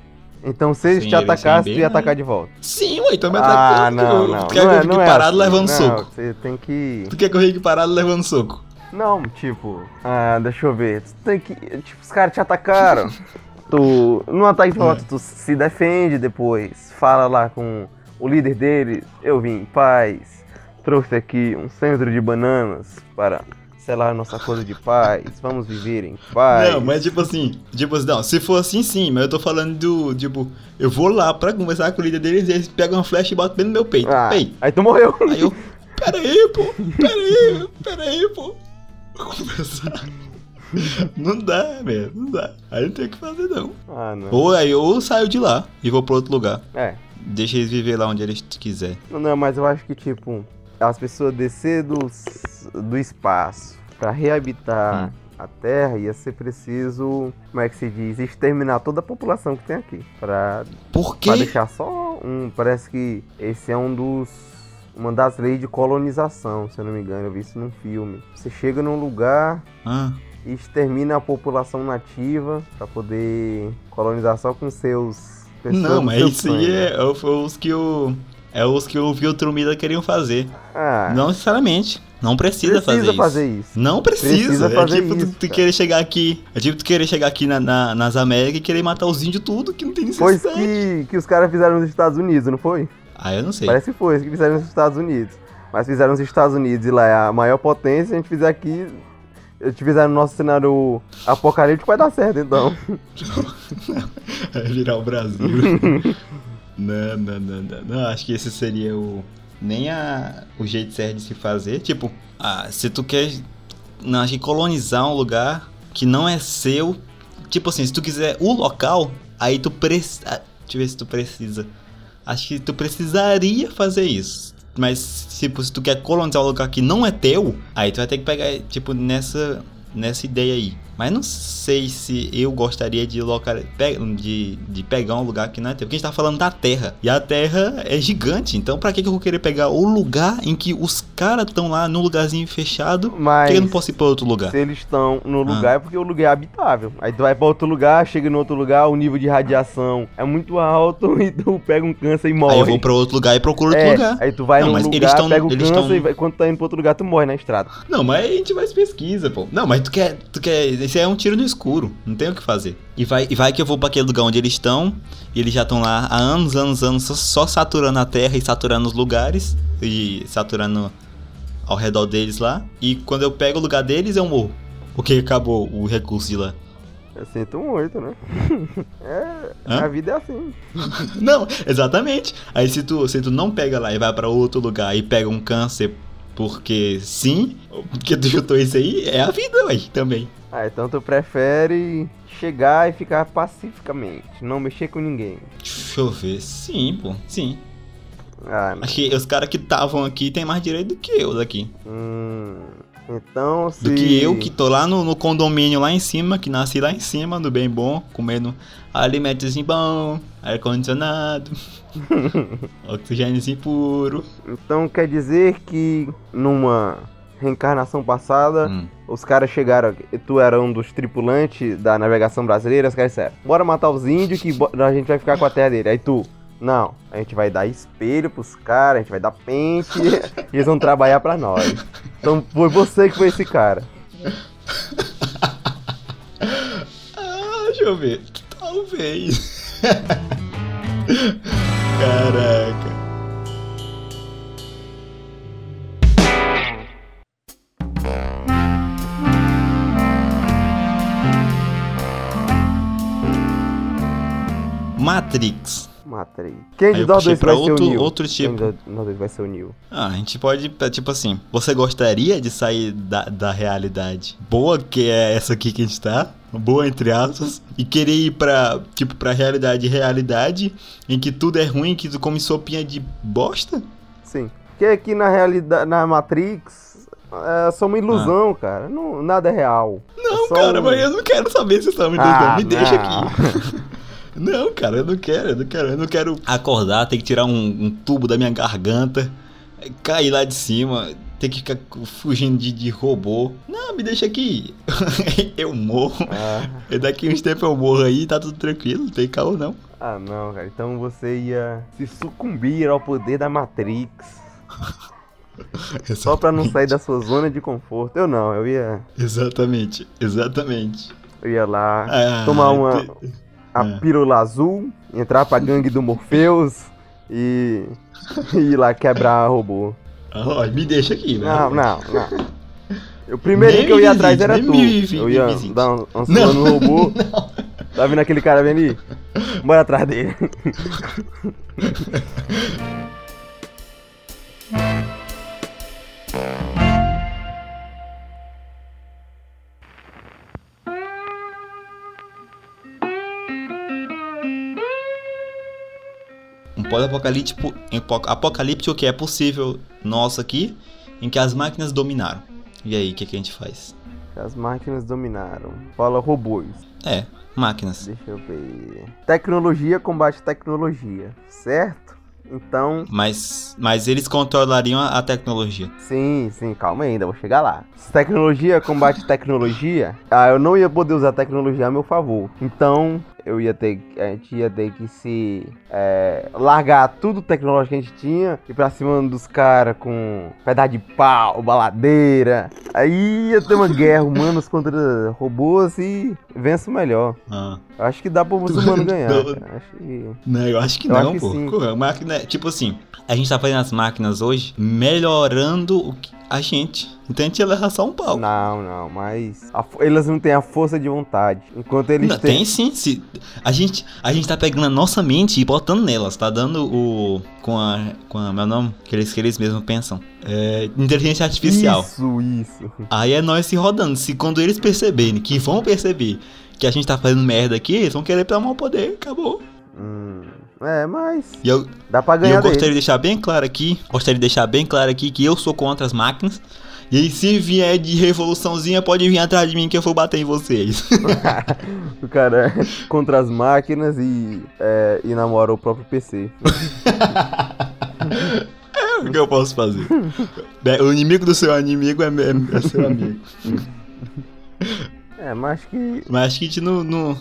Speaker 2: Então se eles
Speaker 1: Sem
Speaker 2: te atacassem, tu ia atacar de volta.
Speaker 1: Sim, ué, então me
Speaker 2: Ah,
Speaker 1: atacando.
Speaker 2: não, não.
Speaker 1: Tu quer
Speaker 2: não
Speaker 1: que
Speaker 2: é,
Speaker 1: eu fique
Speaker 2: não é
Speaker 1: parado
Speaker 2: assim.
Speaker 1: levando
Speaker 2: não,
Speaker 1: soco?
Speaker 2: Você tem que.
Speaker 1: Tu quer fique parado levando soco?
Speaker 2: Não, tipo. Ah, deixa eu ver. Tu tem que. Tipo, os caras te atacaram. tu. No ataque de volta, tu se defende depois. Fala lá com o líder deles. Eu vim em paz. Trouxe aqui um centro de bananas para selar nossa coisa de paz. Vamos viver em paz.
Speaker 1: Não, mas tipo assim, tipo assim, não, se for assim sim, mas eu tô falando do, tipo, eu vou lá pra conversar com o líder deles e eles pegam uma flecha e botam bem no meu peito.
Speaker 2: Ah,
Speaker 1: Ei,
Speaker 2: aí tu morreu.
Speaker 1: aí eu, pera aí, pô, pera aí, pera aí, pô. Vou conversar. Não dá, velho, não dá. Aí não tem o que fazer não.
Speaker 2: Ah, não.
Speaker 1: Ou aí eu saio de lá e vou pra outro lugar.
Speaker 2: É.
Speaker 1: Deixa eles viver lá onde eles quiser.
Speaker 2: Não, não, mas eu acho que, tipo, as pessoas descer do, do espaço pra reabitar a Terra ia ser preciso, como é que se diz, exterminar toda a população que tem aqui. Pra,
Speaker 1: Por
Speaker 2: pra
Speaker 1: quê?
Speaker 2: deixar só um. Parece que esse é um dos. Uma das leis de colonização, se eu não me engano. Eu vi isso num filme. Você chega num lugar
Speaker 1: Ah,
Speaker 2: e extermina a população nativa pra poder colonizar só com seus.
Speaker 1: não, mas isso aí
Speaker 2: sangue.
Speaker 1: é, é os que o. É os que o Viltrumida queriam fazer.
Speaker 2: Ah,
Speaker 1: Não necessariamente. Não precisa,
Speaker 2: precisa
Speaker 1: fazer,
Speaker 2: fazer
Speaker 1: isso.
Speaker 2: isso.
Speaker 1: Não precisa.
Speaker 2: Precisa
Speaker 1: é
Speaker 2: fazer
Speaker 1: tipo tu,
Speaker 2: isso,
Speaker 1: tu
Speaker 2: cara.
Speaker 1: querer chegar aqui. É tipo tu querer chegar aqui na, na- nas Américas e querer matar os índios tudo, que não tem
Speaker 2: Foi
Speaker 1: necessidade.
Speaker 2: isso que, que os caras fizeram nos Estados Unidos, não foi?
Speaker 1: Ah, eu não sei.
Speaker 2: Parece que foi que fizeram nos Estados Unidos. Mas fizeram nos Estados Unidos e lá é a maior potência, a gente fizer aqui. A gente fizer no nosso cenário apocalíptico, vai dar certo então.
Speaker 1: É virar o Brasil. não, não, não, não, não. Acho que esse seria o. Nem a, o jeito certo de se fazer. Tipo, ah, se tu quer. Não, acho que colonizar um lugar que não é seu. Tipo assim, se tu quiser o local, aí tu precisa. Deixa eu ver se tu precisa. Acho que tu precisaria fazer isso. Mas, tipo, se tu quer colonizar um lugar que não é teu, aí tu vai ter que pegar, tipo, nessa, nessa ideia aí. Mas não sei se eu gostaria de, local, de, de pegar um lugar que não é teu. Porque a gente tá falando da Terra. E a Terra é gigante. Então, pra que, que eu vou querer pegar o lugar em que os caras estão lá num lugarzinho fechado? Por
Speaker 2: Mas
Speaker 1: que eu não posso ir pra outro lugar?
Speaker 2: se eles estão no
Speaker 1: Ah.
Speaker 2: lugar é porque o lugar é habitável. Aí tu vai pra outro lugar, chega no outro lugar, o nível de radiação é muito alto e tu pega um câncer e morre.
Speaker 1: Aí eu vou pra outro lugar e procuro outro
Speaker 2: é,
Speaker 1: lugar.
Speaker 2: Aí tu vai
Speaker 1: Não,
Speaker 2: num
Speaker 1: mas eles
Speaker 2: lugar,
Speaker 1: tão-
Speaker 2: pega o
Speaker 1: eles
Speaker 2: câncer
Speaker 1: tão-
Speaker 2: e vai, quando tá indo pro outro lugar, tu morre na estrada.
Speaker 1: Não, mas a gente faz pesquisa, pô. Não, mas tu quer. Tu quer. Isso é um tiro no escuro. Não tem o que fazer. E vai, e vai que eu vou pra aquele lugar onde eles estão. E eles já estão lá há anos, anos, anos, só, só saturando a terra e saturando os lugares. E saturando ao redor deles lá. E quando eu pego o lugar deles, eu morro. Porque acabou o recurso de lá.
Speaker 2: Eu sinto muito, né? é,
Speaker 1: Hã?
Speaker 2: a vida é assim.
Speaker 1: Não, exatamente. Aí se tu, se tu não pega lá e vai pra outro lugar e pega um câncer porque sim, porque tu chutou isso aí, é a vida, ué, também.
Speaker 2: Ah, então tu prefere chegar e ficar pacificamente, não mexer com ninguém.
Speaker 1: Deixa eu ver. Sim, pô, sim.
Speaker 2: Ah,
Speaker 1: Acho que os caras que estavam aqui têm mais direito do que eu daqui.
Speaker 2: hum, então se...
Speaker 1: Do que eu que tô lá no, no condomínio lá em cima, que nasci lá em cima, do bem bom, comendo alimentozinho bom, ar-condicionado, oxigênio puro.
Speaker 2: Então quer dizer que numa reencarnação passada,
Speaker 1: Hum.
Speaker 2: os caras chegaram, tu era um dos tripulantes da navegação brasileira, os caras disseram, bora matar os índios que a gente vai ficar com a terra dele. Aí tu, não, a gente vai dar espelho pros caras, a gente vai dar pente, e eles vão trabalhar pra nós. Então foi você que foi esse cara.
Speaker 1: Ah, deixa eu ver. Talvez. Caraca. Matrix.
Speaker 2: Matrix. Quem de nós dois vai ser o
Speaker 1: outro-
Speaker 2: Neo?
Speaker 1: outro
Speaker 2: Quem
Speaker 1: tipo.
Speaker 2: de nós dois vai ser o Neo?
Speaker 1: Ah, a gente pode, é, tipo assim, você gostaria de sair da, da realidade boa, que é essa aqui que a gente tá, boa entre aspas, e querer ir pra, tipo, pra realidade realidade, em que tudo é ruim, que tu come sopinha de bosta?
Speaker 2: Sim. Porque aqui na realidade, na Matrix, é só uma ilusão, cara. Não, nada é real.
Speaker 1: Não,
Speaker 2: É
Speaker 1: cara,
Speaker 2: um-
Speaker 1: mas eu não quero saber se estão me dando,
Speaker 2: Ah,
Speaker 1: me deixa
Speaker 2: não.
Speaker 1: aqui. Não, cara, eu não quero, eu não quero, eu não quero acordar, ter que tirar um, um tubo da minha garganta, cair lá de cima, ter que ficar fugindo de, de robô. Não, me deixa aqui. eu morro.
Speaker 2: Ah,
Speaker 1: E daqui uns tempos eu morro aí, tá tudo tranquilo, não tem caô não.
Speaker 2: ah, não, cara. Então você ia se sucumbir ao poder da Matrix. Só pra não sair da sua zona de conforto. Eu não, eu ia,
Speaker 1: Exatamente, exatamente.
Speaker 2: eu ia lá
Speaker 1: Ah,
Speaker 2: tomar uma
Speaker 1: te-
Speaker 2: a
Speaker 1: Ah.
Speaker 2: pílula azul, entrar pra gangue do Morpheus e, e ir lá quebrar robô.
Speaker 1: Ah, ó, me deixa aqui, velho.
Speaker 2: Não, não, não. O primeiro
Speaker 1: Nem
Speaker 2: que eu ia atrás era tu.
Speaker 1: visite,
Speaker 2: Eu ia dar um, um no robô. Tá vendo aquele cara bem ali? Bora atrás dele.
Speaker 1: pós-apocalíptico apocalíptico que é possível nosso aqui, em que as máquinas dominaram. E aí, o que, que a gente faz?
Speaker 2: As máquinas dominaram. Fala robôs.
Speaker 1: É, máquinas.
Speaker 2: Deixa eu ver. Tecnologia combate tecnologia, certo? Então,
Speaker 1: Mas, mas eles controlariam a, a tecnologia.
Speaker 2: sim, sim, calma ainda, vou chegar lá. Se tecnologia combate tecnologia, ah, eu não ia poder usar tecnologia a meu favor. Então, eu ia ter, a gente ia ter que se é, largar tudo tecnológico que a gente tinha e pra cima dos caras com pedaço de pau, baladeira. Aí ia ter uma guerra humanos contra robôs e vence o melhor.
Speaker 1: Ah.
Speaker 2: Acho que dá pro muçulmano ganhar.
Speaker 1: Não.
Speaker 2: cara. Acho que
Speaker 1: Não, eu acho que
Speaker 2: Eu
Speaker 1: não,
Speaker 2: acho que
Speaker 1: pô. Pô, a máquina, tipo assim, a gente tá fazendo as máquinas hoje melhorando o que- a gente. Então a gente ia levar só um pau.
Speaker 2: Não, não, mas a elas não têm a força de vontade. Enquanto eles
Speaker 1: Não,
Speaker 2: têm.
Speaker 1: tem sim. Se, a, gente, a gente tá pegando a nossa mente e botando nelas, tá dando o. Com a. Com a. Meu nome? Que eles, que eles mesmos pensam. É, inteligência artificial.
Speaker 2: Isso, isso.
Speaker 1: Aí é nós se rodando. Se quando eles perceberem, que vão perceber que a gente tá fazendo merda aqui, eles vão querer tomar o poder. Acabou.
Speaker 2: Hum, é, mas
Speaker 1: E eu,
Speaker 2: dá pra
Speaker 1: E
Speaker 2: ganhar
Speaker 1: eu gostaria
Speaker 2: dele.
Speaker 1: de deixar bem claro aqui, gostaria de deixar bem claro aqui que eu sou contra as máquinas. E aí, se vier de revoluçãozinha, pode vir atrás de mim que eu vou bater em vocês.
Speaker 2: o cara é contra as máquinas e, é, e namora o próprio PC.
Speaker 1: é o que eu posso fazer. O inimigo do seu inimigo é, é- é seu amigo.
Speaker 2: É, mas acho que.
Speaker 1: Mas acho que a gente não, não,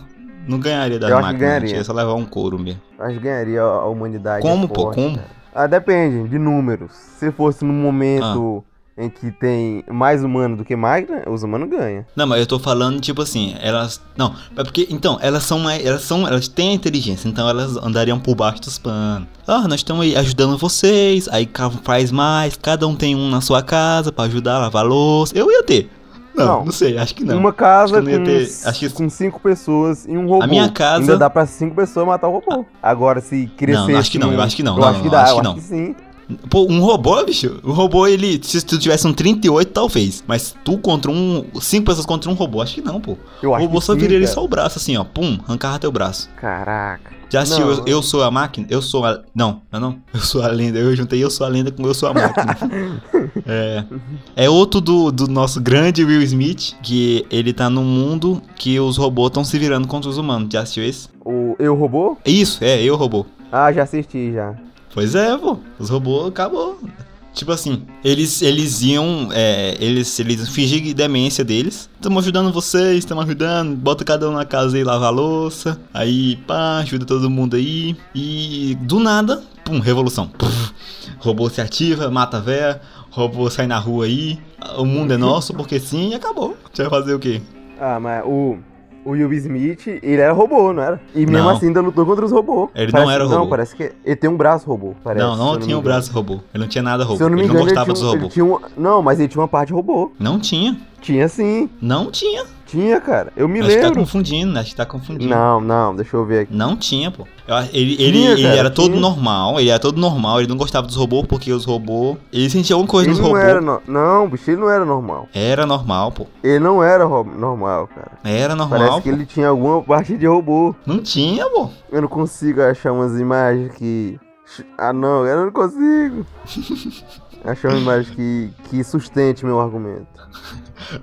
Speaker 1: não ganharia das
Speaker 2: Eu acho que
Speaker 1: máquinas, a gente
Speaker 2: ganharia.
Speaker 1: ia só levar um couro mesmo.
Speaker 2: Acho que ganharia a humanidade.
Speaker 1: Como,
Speaker 2: é
Speaker 1: pô?
Speaker 2: forte,
Speaker 1: Como?
Speaker 2: cara. Ah, depende de números. Se fosse num momento
Speaker 1: Ah.
Speaker 2: em que tem mais humano do que máquina, os humanos ganham.
Speaker 1: Não, mas eu tô falando, tipo assim, elas. Não, é porque. Então, elas são mais. Elas são. Elas têm a inteligência, então elas andariam por baixo dos panos. Ah, nós estamos aí ajudando vocês. Aí faz mais, cada um tem um na sua casa pra ajudar a lavar louça. Eu ia ter. Não, não,
Speaker 2: Não.
Speaker 1: sei, acho que não.
Speaker 2: Uma casa com,
Speaker 1: não ia ter- acho que-
Speaker 2: com cinco pessoas e um robô.
Speaker 1: A minha casa-
Speaker 2: Ainda dá pra cinco pessoas matar o robô. Agora, se crescer.
Speaker 1: Não, acho que não, eu acho que não,
Speaker 2: Eu
Speaker 1: não,
Speaker 2: acho que
Speaker 1: não,
Speaker 2: dá, eu acho
Speaker 1: não.
Speaker 2: que sim.
Speaker 1: Pô, um robô, bicho. O robô, ele. Se tu tivesse um 38, talvez. Mas tu contra um. Cinco pessoas contra um robô, acho que não, pô.
Speaker 2: Eu
Speaker 1: O robô só viraria só o braço, assim, ó. Pum, arrancava teu braço.
Speaker 2: Caraca.
Speaker 1: Já assistiu
Speaker 2: Não.
Speaker 1: eu, Eu Sou a Máquina? Eu sou a. Não, não, não. Eu sou a lenda. Eu juntei Eu Sou a Lenda com Eu Sou a Máquina. é. É outro do, do nosso grande Will Smith, que ele tá num mundo que os robôs estão se virando contra os humanos. Já assistiu esse?
Speaker 2: O Eu Robô?
Speaker 1: Isso, é, eu robô.
Speaker 2: Ah, já assisti já.
Speaker 1: Pois é, pô. Os robôs acabou. Tipo assim, eles, eles iam. é, eles, eles fingir demência deles. Estamos ajudando vocês, estamos ajudando. Bota cada um na casa e lava a louça. Aí, pá, ajuda todo mundo aí. E do nada, pum, revolução. Puf, robô se ativa, mata a véia. Robô sai na rua aí. O mundo é nosso, porque sim, e acabou. Gente vai fazer o quê?
Speaker 2: Ah, mas o. O Will Smith, ele era robô, não era? E mesmo
Speaker 1: Não.
Speaker 2: assim ainda lutou contra os robôs.
Speaker 1: Ele
Speaker 2: Parece-
Speaker 1: não era
Speaker 2: Não,
Speaker 1: robô.
Speaker 2: parece que ele tem um braço robô. Parece,
Speaker 1: não, não
Speaker 2: eu
Speaker 1: tinha
Speaker 2: engano.
Speaker 1: braço robô. Ele não tinha nada robô.
Speaker 2: Se eu não me
Speaker 1: ele
Speaker 2: engano,
Speaker 1: não gostava
Speaker 2: ele, tinha,
Speaker 1: dos
Speaker 2: um-
Speaker 1: robôs.
Speaker 2: um. Não, mas ele tinha uma parte robô.
Speaker 1: Não tinha.
Speaker 2: Tinha sim.
Speaker 1: Não tinha.
Speaker 2: Tinha, cara. Eu me
Speaker 1: acho que tá
Speaker 2: lembro.
Speaker 1: confundindo, acho que tá confundindo.
Speaker 2: Não, não, deixa eu ver aqui.
Speaker 1: Não tinha, pô. Eu acho- ele,
Speaker 2: Tinha,
Speaker 1: ele
Speaker 2: cara,
Speaker 1: era todo
Speaker 2: tinha.
Speaker 1: normal, ele era todo normal, ele não gostava dos robôs porque os robôs. Ele sentia alguma coisa
Speaker 2: Ele
Speaker 1: nos
Speaker 2: não
Speaker 1: robôs.
Speaker 2: era. No... Não, bicho, ele não era normal.
Speaker 1: Era normal, pô.
Speaker 2: Ele não era normal, cara.
Speaker 1: Era normal.
Speaker 2: Parece que
Speaker 1: pô.
Speaker 2: ele tinha alguma parte de robô.
Speaker 1: Não tinha, pô.
Speaker 2: Eu não consigo achar umas imagens que. Ah, não, eu não consigo. achar uma imagem que, que sustente meu argumento.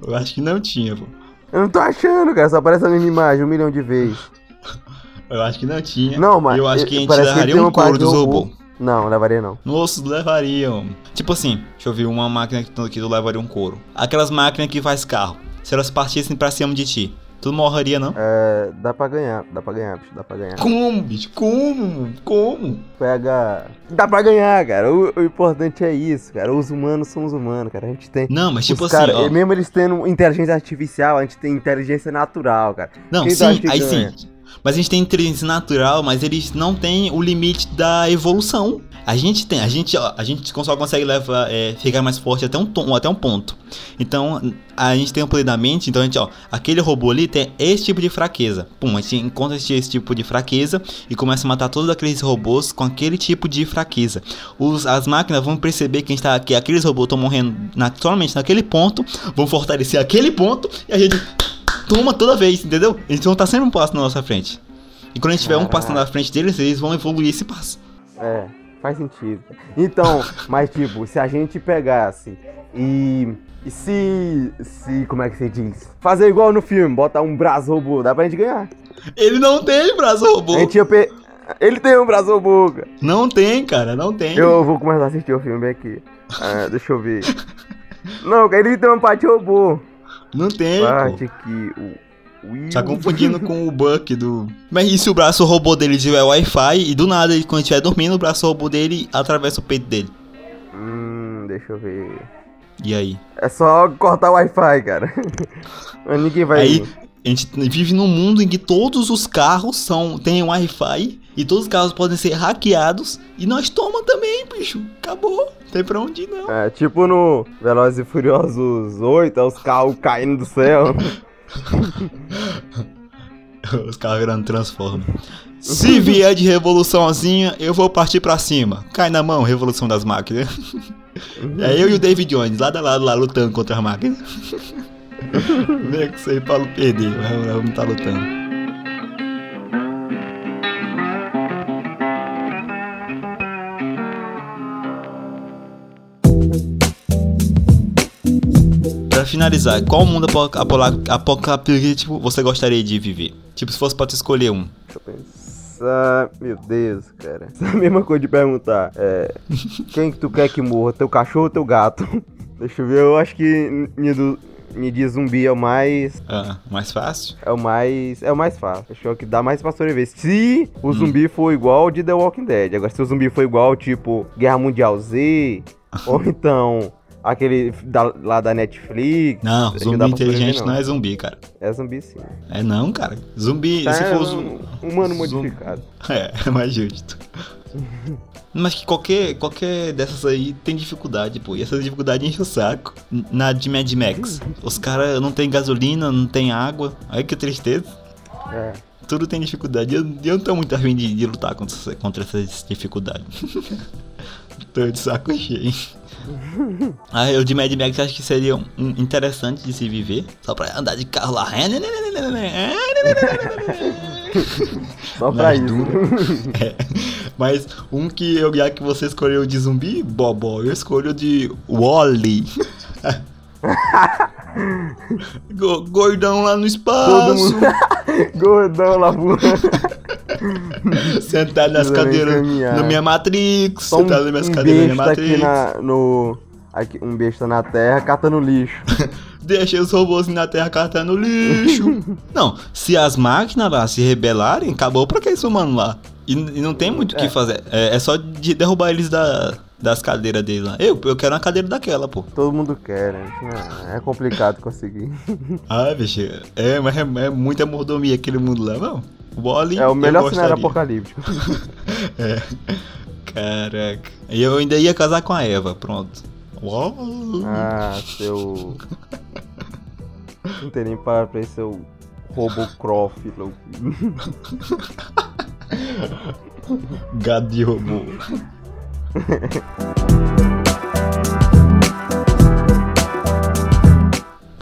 Speaker 1: Eu acho que não tinha, pô.
Speaker 2: Eu não tô achando, cara. Só aparece a mesma imagem um milhão de vezes.
Speaker 1: Eu acho que não tinha.
Speaker 2: Não, mas.
Speaker 1: Eu acho que a gente levaria um couro dos
Speaker 2: de robô.
Speaker 1: robôs.
Speaker 2: Não, levaria não.
Speaker 1: Nossos levariam. Tipo assim, deixa eu ver uma máquina que tu levaria um couro. Aquelas máquinas que faz carro. Se elas partissem pra cima de ti, tu não morreria, não?
Speaker 2: É, dá pra ganhar, dá pra ganhar, bicho, dá pra ganhar.
Speaker 1: Como, bicho? Como? Como?
Speaker 2: Pega. Dá pra ganhar, cara. O, o importante é isso, cara. Os humanos são os humanos, cara. A gente tem.
Speaker 1: Não, mas tipo
Speaker 2: os
Speaker 1: assim,
Speaker 2: cara,
Speaker 1: ó.
Speaker 2: Mesmo eles tendo inteligência artificial, a gente tem inteligência natural, cara.
Speaker 1: Não,
Speaker 2: Quem
Speaker 1: sim, aí
Speaker 2: ganha?
Speaker 1: sim. Mas a gente tem inteligência natural, mas eles não têm o limite da evolução. A gente tem, a gente, a gente só consegue levar, é, ficar mais forte até um, tom, até um ponto. Então, a gente tem o poder da mente, então a gente, ó, aquele robô ali tem esse tipo de fraqueza. Pum, a gente encontra esse, esse tipo de fraqueza e começa a matar todos aqueles robôs com aquele tipo de fraqueza. Os, as máquinas vão perceber que, a gente tá, que aqueles robôs estão morrendo na, somente naquele ponto, vão fortalecer aquele ponto e a gente toma toda vez, entendeu? Eles vão estar sempre um passo na nossa frente. E quando a gente tiver um passo na frente deles, eles vão evoluir esse passo.
Speaker 2: É. Faz sentido. Então, mas tipo, se a gente pegasse e. E se. Se. Como é que você diz? Fazer igual no filme, botar um braço robô, dá pra gente ganhar.
Speaker 1: Ele não tem braço robô.
Speaker 2: A gente ia pe... Ele tem um braço robô, cara.
Speaker 1: Não tem, cara, não tem.
Speaker 2: Eu vou começar a assistir o filme aqui. Ah, deixa eu ver. Não, ele tem uma parte robô.
Speaker 1: Não tem,
Speaker 2: Parte
Speaker 1: pô.
Speaker 2: aqui. O. Will.
Speaker 1: Tá confundindo com o Buck do. Mas e se o braço robô dele tiver Wi-Fi e do nada, ele, quando ele estiver dormindo, o braço robô dele atravessa o peito dele?
Speaker 2: Hum, deixa eu ver.
Speaker 1: E aí?
Speaker 2: É só cortar o Wi-Fi, cara. Mas Ninguém vai.
Speaker 1: Aí a gente vive num mundo em que todos os carros são têm Wi-Fi e todos os carros podem ser hackeados e nós toma também, bicho. Acabou. Não tem pra onde ir, não.
Speaker 2: É, tipo no Velozes e Furiosos 8, é os carros caindo do céu.
Speaker 1: Os carros virando transforma. Se vier de revoluçãozinha, eu vou partir pra cima. Cai na mão, revolução das máquinas. É eu e o David Jones, lado a lado lá, lutando contra as máquinas. Vem que isso aí pra não perder, vamos estar lutando. Pra finalizar, qual mundo apocalíptico você gostaria de viver? Tipo, se fosse pra tu escolher um.
Speaker 2: Deixa eu pensar. Meu Deus, cara. Essa é a mesma coisa de perguntar. É. Quem que tu quer que morra? Teu cachorro ou teu gato? Deixa eu ver, eu acho que minha de zumbi é o mais.
Speaker 1: Ah, mais fácil?
Speaker 2: É o mais. É o mais fácil. Acho que é o que dá mais pra sobreviver. Se o zumbi for igual ao de The Walking Dead. Agora, se o zumbi for igual, tipo, Guerra Mundial Z. ou então. Aquele da- lá da Netflix.
Speaker 1: Não, zumbi inteligente
Speaker 2: sobreviver,
Speaker 1: não. é zumbi, cara.
Speaker 2: É zumbi sim.
Speaker 1: É não, cara. Zumbi, se
Speaker 2: é
Speaker 1: for
Speaker 2: um,
Speaker 1: zumbi.
Speaker 2: humano
Speaker 1: Zum-
Speaker 2: modificado.
Speaker 1: É, é mais justo. Mas que qualquer, qualquer dessas aí tem dificuldade, pô. E essa dificuldade enche o saco. Na de Mad Max. Os caras não tem gasolina, não tem água. Aí que tristeza.
Speaker 2: É.
Speaker 1: Tudo tem dificuldade. Eu, eu não tô muito afim de, de lutar contra, contra essas dificuldades. tô de saco cheio. Ah, eu de Mad Max acho que seria um, um interessante de se viver. Só pra andar de carro lá.
Speaker 2: Só pra
Speaker 1: Mais
Speaker 2: isso.
Speaker 1: É. Mas um que eu já que você escolheu de zumbi, Bobó, eu escolho de Wally. Go- Gordão lá no espaço.
Speaker 2: Gordão lá voando.
Speaker 1: sentado nas cadeiras
Speaker 2: caminhar.
Speaker 1: na minha Matrix,
Speaker 2: Só um,
Speaker 1: sentado nas minhas
Speaker 2: um
Speaker 1: cadeiras na
Speaker 2: besta aqui
Speaker 1: Matrix.
Speaker 2: na, no. Aqui, um besta na terra catando lixo.
Speaker 1: Deixei os robôs na Terra catando lixo. não, se as máquinas lá se rebelarem, acabou pra que esse humano lá. E, e não tem muito o que
Speaker 2: É.
Speaker 1: fazer. É, é só de derrubar eles da, das cadeiras deles lá. Eu, eu quero uma cadeira daquela, pô.
Speaker 2: Todo mundo quer, né? É, é complicado conseguir.
Speaker 1: Ah, bicho, é, mas é, é muita mordomia aquele mundo lá, não. Wally.
Speaker 2: É o melhor cenário apocalíptico.
Speaker 1: É. Caraca. E eu ainda ia casar com a Eva, pronto. Uau.
Speaker 2: Ah, seu. Não tem nem parar pra esse seu Robocroft, louco.
Speaker 1: Gado de robô.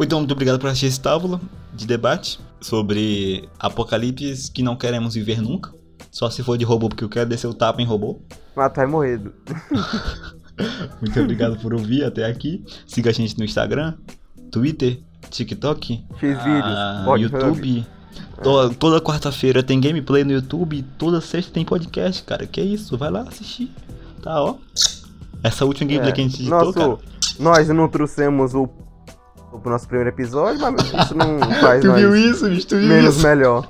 Speaker 1: Então, muito obrigado por assistir esse tábula de debate sobre apocalipse que não queremos viver nunca. Só se for de robô, porque eu quero descer o tapa em robô.
Speaker 2: Mas tu vai morrer.
Speaker 1: Muito obrigado por ouvir até aqui. Siga a gente no Instagram, Twitter, TikTok,
Speaker 2: X-Vídeos.
Speaker 1: ah, YouTube. To- toda quarta-feira tem gameplay no YouTube, toda sexta tem podcast, cara. Que isso? Vai lá assistir. Tá, ó. Essa última gameplay que a gente editou,
Speaker 2: É, Nosso,
Speaker 1: cara.
Speaker 2: Nós não trouxemos o. o nosso primeiro episódio, mas isso não faz
Speaker 1: Tu viu isso, bicho? Tu viu
Speaker 2: menos
Speaker 1: isso?
Speaker 2: melhor.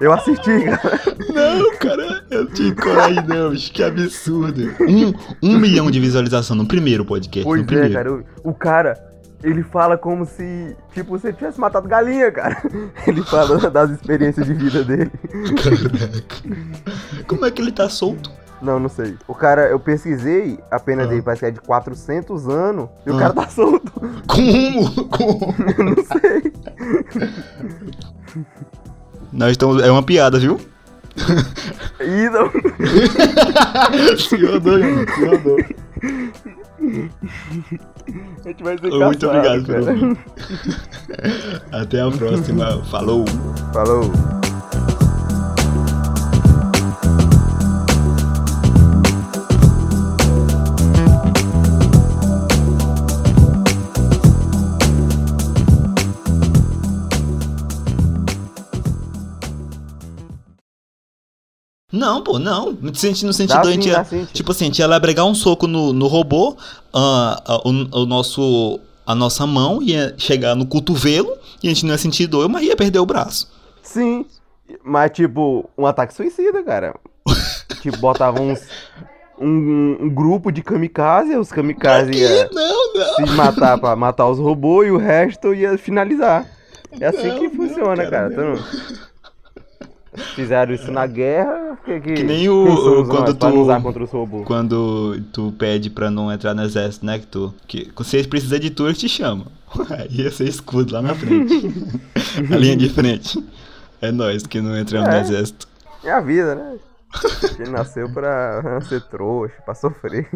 Speaker 2: Eu assisti, cara.
Speaker 1: Não, cara, eu tinha coragem não, bicho. Que absurdo. Um, um milhão de visualização no primeiro podcast.
Speaker 2: Pois
Speaker 1: no
Speaker 2: é,
Speaker 1: primeiro.
Speaker 2: cara. O, o cara, ele fala como se, tipo, você tivesse matado galinha, cara. Ele fala das experiências de vida dele.
Speaker 1: Caraca. Como é que ele tá solto?
Speaker 2: Não, não sei. O cara, eu pesquisei, a pena
Speaker 1: Ah.
Speaker 2: dele parece que é de 400 anos, e o
Speaker 1: Ah.
Speaker 2: cara tá solto.
Speaker 1: Como? Como?
Speaker 2: Eu não sei.
Speaker 1: Nós estamos. É uma piada, viu?
Speaker 2: E não...
Speaker 1: Se rodou, gente. Se rodou.
Speaker 2: A gente vai ser
Speaker 1: Muito
Speaker 2: caçado,
Speaker 1: obrigado por
Speaker 2: cara.
Speaker 1: Até a próxima. Falou.
Speaker 2: Falou.
Speaker 1: Não, pô, não. Senti no sentido,
Speaker 2: Dá
Speaker 1: a
Speaker 2: sim,
Speaker 1: gente
Speaker 2: dá
Speaker 1: ia,
Speaker 2: sim,
Speaker 1: tipo assim, a gente ia lá bregar um soco no, no robô, ah, ah, o, o nosso, a nossa mão ia chegar no cotovelo e a gente não ia sentir dor, mas ia perder o braço.
Speaker 2: Sim, mas tipo, um ataque suicida, cara. tipo, botava uns. Um, um grupo de kamikaze, os kamikaze ia
Speaker 1: Não, não.
Speaker 2: se matar pra matar os robôs e o resto ia finalizar. É assim
Speaker 1: Não,
Speaker 2: que
Speaker 1: não,
Speaker 2: funciona,
Speaker 1: cara,
Speaker 2: cara. Fizeram isso na guerra, que, que,
Speaker 1: Que nem o- quando tu-. Quando tu pede pra não entrar no exército, né? Que tu. Que, se eles precisam de tu, eles te chamam. Aí ia ser escudo lá na frente. a linha de frente. É nós que não entramos no
Speaker 2: É.
Speaker 1: exército.
Speaker 2: É a vida, né? Quem nasceu pra ser trouxa, pra sofrer.